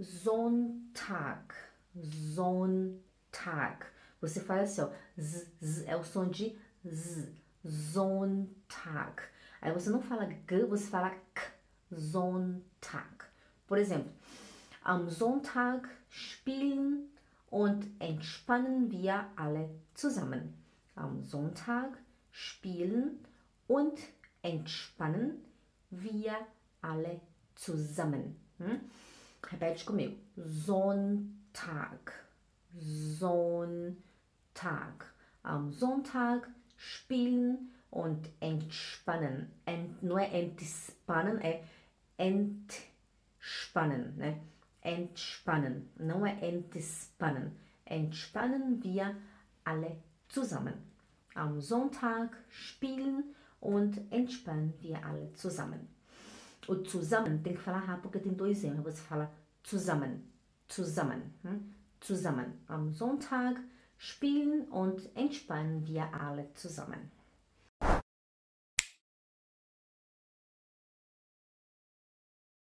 Sonntag, Sonntag. Você faz assim, ó, z, z, é o som de z, Sonntag. Aí você não fala g, você fala k, Sonntag. Por exemplo, am Sonntag spielen und entspannen wir alle zusammen. Am Sonntag spielen und entspannen wir alle zusammen. Hm? Repete comigo. Sonntag. Sonntag. Am Sonntag spielen und entspannen. Ent, é entspannen, é entspannen. Né? Entspannen. Não entspannen. Entspannen wir alle zusammen. Am Sonntag spielen und entspannen wir alle zusammen. O zusammen tem que falar rápido porque tem dois erros. Você fala zusammen, zusammen, hm? zusammen. Am Sonntag spielen und entspannen wir alle zusammen.